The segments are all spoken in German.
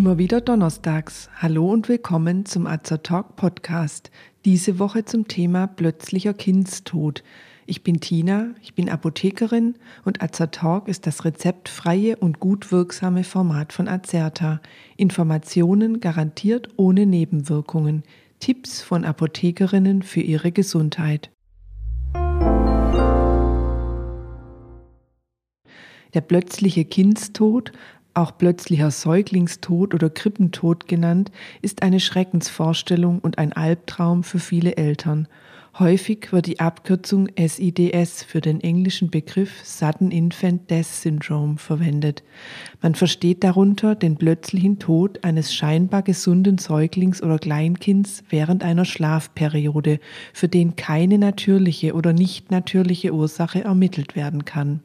Immer wieder donnerstags. Hallo und willkommen zum Azer Talk Podcast. Diese Woche zum Thema plötzlicher Kindstod. Ich bin Tina, ich bin Apothekerin und Azer Talk ist das rezeptfreie und gut wirksame Format von Azerta. Informationen garantiert ohne Nebenwirkungen. Tipps von Apothekerinnen für ihre Gesundheit. Der plötzliche Kindstod, auch plötzlicher Säuglingstod oder Krippentod genannt, ist eine Schreckensvorstellung und ein Albtraum für viele Eltern. Häufig wird die Abkürzung SIDS für den englischen Begriff Sudden Infant Death Syndrome verwendet. Man versteht darunter den plötzlichen Tod eines scheinbar gesunden Säuglings oder Kleinkinds während einer Schlafperiode, für den keine natürliche oder nicht natürliche Ursache ermittelt werden kann.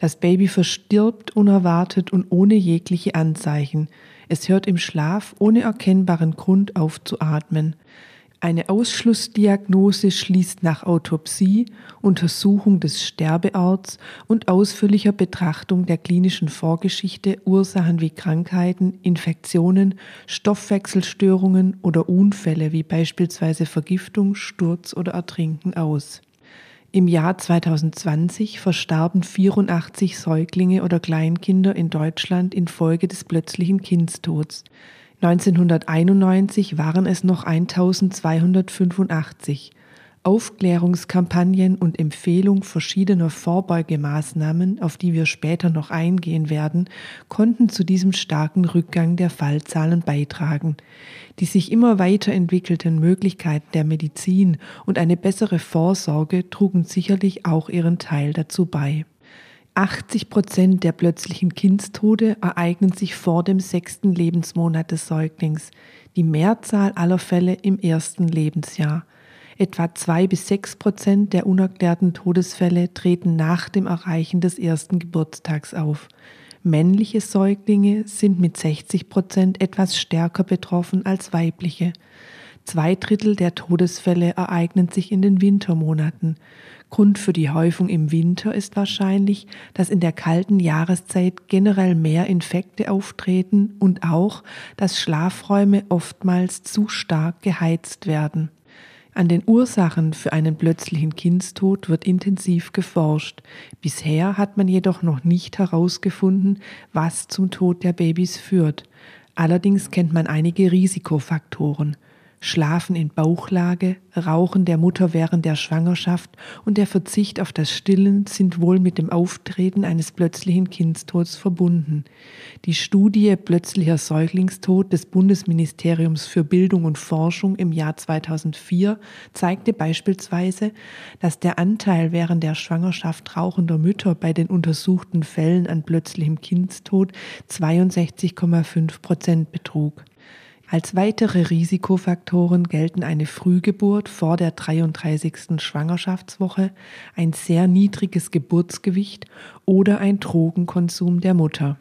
Das Baby verstirbt unerwartet und ohne jegliche Anzeichen. Es hört im Schlaf ohne erkennbaren Grund auf zu atmen. Eine Ausschlussdiagnose schließt nach Autopsie, Untersuchung des Sterbeorts und ausführlicher Betrachtung der klinischen Vorgeschichte Ursachen wie Krankheiten, Infektionen, Stoffwechselstörungen oder Unfälle wie beispielsweise Vergiftung, Sturz oder Ertrinken aus. Im Jahr 2020 verstarben 84 Säuglinge oder Kleinkinder in Deutschland infolge des plötzlichen Kindstods. 1991 waren es noch 1285. Aufklärungskampagnen und Empfehlung verschiedener Vorbeugemaßnahmen, auf die wir später noch eingehen werden, konnten zu diesem starken Rückgang der Fallzahlen beitragen. Die sich immer weiterentwickelten Möglichkeiten der Medizin und eine bessere Vorsorge trugen sicherlich auch ihren Teil dazu bei. 80 Prozent der plötzlichen Kindstode ereignen sich vor dem sechsten Lebensmonat des Säuglings, die Mehrzahl aller Fälle im ersten Lebensjahr. Etwa zwei bis sechs Prozent der unerklärten Todesfälle treten nach dem Erreichen des ersten Geburtstags auf. Männliche Säuglinge sind mit 60 Prozent etwas stärker betroffen als weibliche. Zwei Drittel der Todesfälle ereignen sich in den Wintermonaten. Grund für die Häufung im Winter ist wahrscheinlich, dass in der kalten Jahreszeit generell mehr Infekte auftreten und auch, dass Schlafräume oftmals zu stark geheizt werden. An den Ursachen für einen plötzlichen Kindstod wird intensiv geforscht. Bisher hat man jedoch noch nicht herausgefunden, was zum Tod der Babys führt. Allerdings kennt man einige Risikofaktoren. Schlafen in Bauchlage, Rauchen der Mutter während der Schwangerschaft und der Verzicht auf das Stillen sind wohl mit dem Auftreten eines plötzlichen Kindstods verbunden. Die Studie Plötzlicher Säuglingstod des Bundesministeriums für Bildung und Forschung im Jahr 2004 zeigte beispielsweise, dass der Anteil während der Schwangerschaft rauchender Mütter bei den untersuchten Fällen an plötzlichem Kindstod 62,5 Prozent betrug. Als weitere Risikofaktoren gelten eine Frühgeburt vor der 33. Schwangerschaftswoche, ein sehr niedriges Geburtsgewicht oder ein Drogenkonsum der Mutter.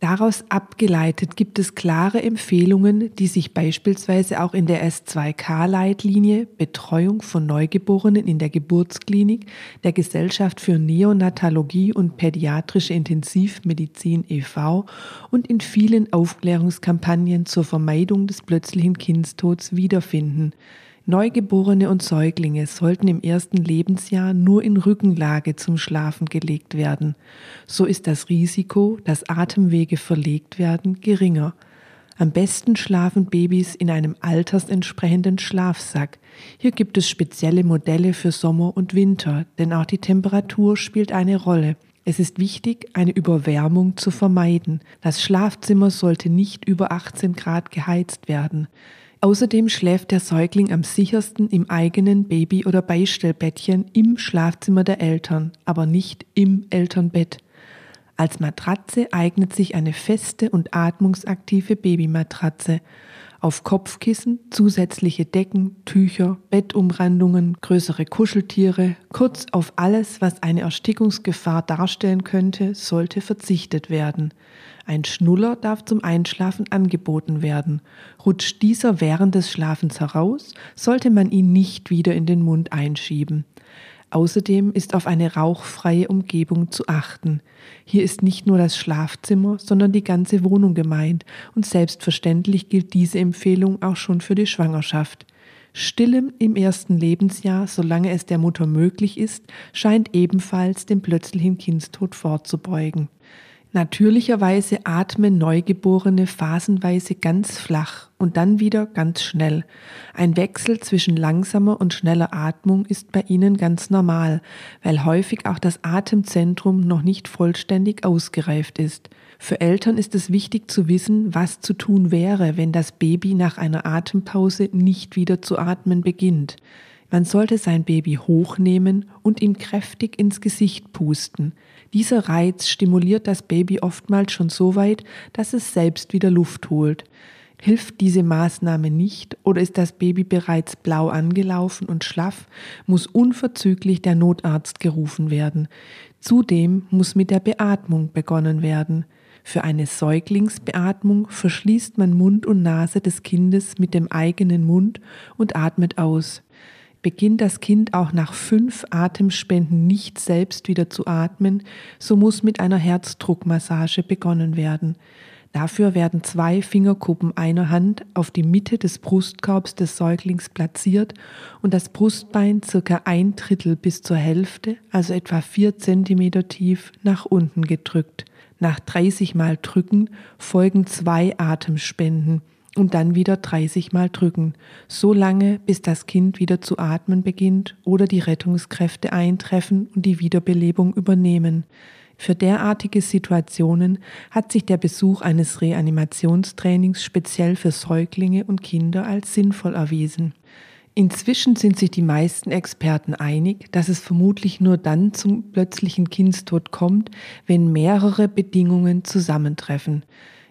Daraus abgeleitet gibt es klare Empfehlungen, die sich beispielsweise auch in der S2K-Leitlinie Betreuung von Neugeborenen in der Geburtsklinik der Gesellschaft für Neonatologie und Pädiatrische Intensivmedizin e.V. und in vielen Aufklärungskampagnen zur Vermeidung des plötzlichen Kindstods wiederfinden. Neugeborene und Säuglinge sollten im ersten Lebensjahr nur in Rückenlage zum Schlafen gelegt werden. So ist das Risiko, dass Atemwege verlegt werden, geringer. Am besten schlafen Babys in einem altersentsprechenden Schlafsack. Hier gibt es spezielle Modelle für Sommer und Winter, denn auch die Temperatur spielt eine Rolle. Es ist wichtig, eine Überwärmung zu vermeiden. Das Schlafzimmer sollte nicht über 18 Grad geheizt werden. Außerdem schläft der Säugling am sichersten im eigenen Baby- oder Beistellbettchen im Schlafzimmer der Eltern, aber nicht im Elternbett. Als Matratze eignet sich eine feste und atmungsaktive Babymatratze. Auf Kopfkissen, zusätzliche Decken, Tücher, Bettumrandungen, größere Kuscheltiere, kurz auf alles, was eine Erstickungsgefahr darstellen könnte, sollte verzichtet werden. Ein Schnuller darf zum Einschlafen angeboten werden. Rutscht dieser während des Schlafens heraus, sollte man ihn nicht wieder in den Mund einschieben. Außerdem ist auf eine rauchfreie Umgebung zu achten. Hier ist nicht nur das Schlafzimmer, sondern die ganze Wohnung gemeint und selbstverständlich gilt diese Empfehlung auch schon für die Schwangerschaft. Stillem im ersten Lebensjahr, solange es der Mutter möglich ist, scheint ebenfalls dem plötzlichen Kindstod vorzubeugen. Natürlicherweise atmen Neugeborene phasenweise ganz flach und dann wieder ganz schnell. Ein Wechsel zwischen langsamer und schneller Atmung ist bei ihnen ganz normal, weil häufig auch das Atemzentrum noch nicht vollständig ausgereift ist. Für Eltern ist es wichtig zu wissen, was zu tun wäre, wenn das Baby nach einer Atempause nicht wieder zu atmen beginnt. Man sollte sein Baby hochnehmen und ihm kräftig ins Gesicht pusten. Dieser Reiz stimuliert das Baby oftmals schon so weit, dass es selbst wieder Luft holt. Hilft diese Maßnahme nicht oder ist das Baby bereits blau angelaufen und schlaff, muss unverzüglich der Notarzt gerufen werden. Zudem muss mit der Beatmung begonnen werden. Für eine Säuglingsbeatmung verschließt man Mund und Nase des Kindes mit dem eigenen Mund und atmet aus. Beginnt das Kind auch nach fünf Atemspenden nicht selbst wieder zu atmen, so muss mit einer Herzdruckmassage begonnen werden. Dafür werden zwei Fingerkuppen einer Hand auf die Mitte des Brustkorbs des Säuglings platziert und das Brustbein circa ein Drittel bis zur Hälfte, also etwa vier Zentimeter tief, nach unten gedrückt. Nach 30 Mal drücken folgen zwei Atemspenden und dann wieder 30 Mal drücken, so lange, bis das Kind wieder zu atmen beginnt oder die Rettungskräfte eintreffen und die Wiederbelebung übernehmen. Für derartige Situationen hat sich der Besuch eines Reanimationstrainings speziell für Säuglinge und Kinder als sinnvoll erwiesen. Inzwischen sind sich die meisten Experten einig, dass es vermutlich nur dann zum plötzlichen Kindstod kommt, wenn mehrere Bedingungen zusammentreffen.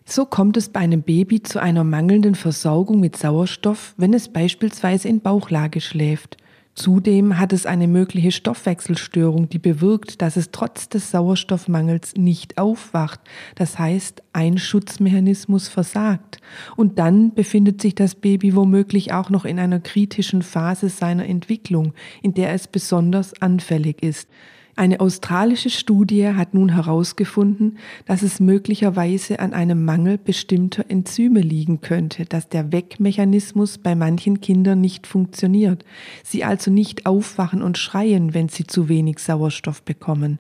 So kommt es bei einem Baby zu einer mangelnden Versorgung mit Sauerstoff, wenn es beispielsweise in Bauchlage schläft. Zudem hat es eine mögliche Stoffwechselstörung, die bewirkt, dass es trotz des Sauerstoffmangels nicht aufwacht. Das heißt, ein Schutzmechanismus versagt. Und dann befindet sich das Baby womöglich auch noch in einer kritischen Phase seiner Entwicklung, in der es besonders anfällig ist. Eine australische Studie hat nun herausgefunden, dass es möglicherweise an einem Mangel bestimmter Enzyme liegen könnte, dass der Weckmechanismus bei manchen Kindern nicht funktioniert, sie also nicht aufwachen und schreien, wenn sie zu wenig Sauerstoff bekommen.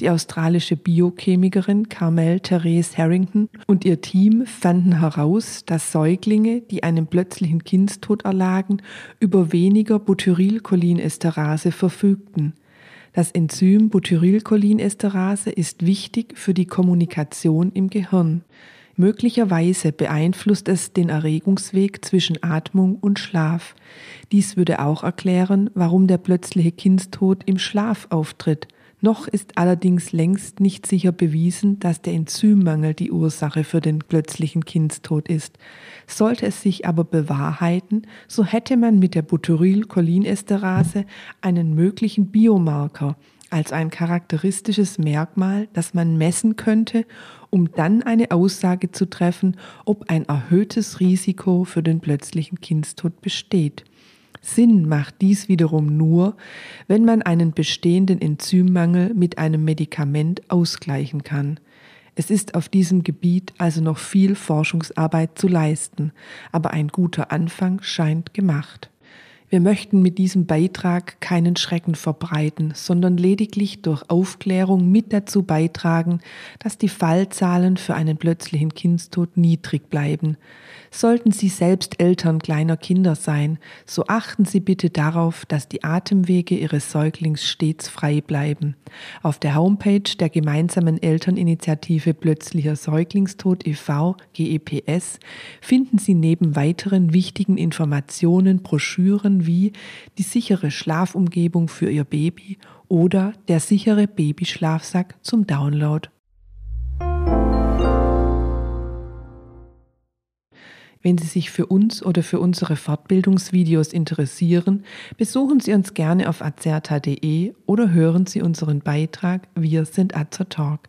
Die australische Biochemikerin Carmel Therese Harrington und ihr Team fanden heraus, dass Säuglinge, die einem plötzlichen Kindstod erlagen, über weniger Butyrylcholinesterase verfügten. Das Enzym Butyrylcholinesterase ist wichtig für die Kommunikation im Gehirn. Möglicherweise beeinflusst es den Erregungsweg zwischen Atmung und Schlaf. Dies würde auch erklären, warum der plötzliche Kindstod im Schlaf auftritt. Noch ist allerdings längst nicht sicher bewiesen, dass der Enzymmangel die Ursache für den plötzlichen Kindstod ist. Sollte es sich aber bewahrheiten, so hätte man mit der Butyrylcholinesterase einen möglichen Biomarker als ein charakteristisches Merkmal, das man messen könnte, um dann eine Aussage zu treffen, ob ein erhöhtes Risiko für den plötzlichen Kindstod besteht. Sinn macht dies wiederum nur, wenn man einen bestehenden Enzymmangel mit einem Medikament ausgleichen kann. Es ist auf diesem Gebiet also noch viel Forschungsarbeit zu leisten, aber ein guter Anfang scheint gemacht. Wir möchten mit diesem Beitrag keinen Schrecken verbreiten, sondern lediglich durch Aufklärung mit dazu beitragen, dass die Fallzahlen für einen plötzlichen Kindstod niedrig bleiben. Sollten Sie selbst Eltern kleiner Kinder sein, so achten Sie bitte darauf, dass die Atemwege Ihres Säuglings stets frei bleiben. Auf der Homepage der gemeinsamen Elterninitiative Plötzlicher Säuglingstod e.V. GEPS finden Sie neben weiteren wichtigen Informationen Broschüren wie die sichere Schlafumgebung für Ihr Baby oder der sichere Babyschlafsack zum Download. Wenn Sie sich für uns oder für unsere Fortbildungsvideos interessieren, besuchen Sie uns gerne auf azerta.de oder hören Sie unseren Beitrag Wir sind Azertalk.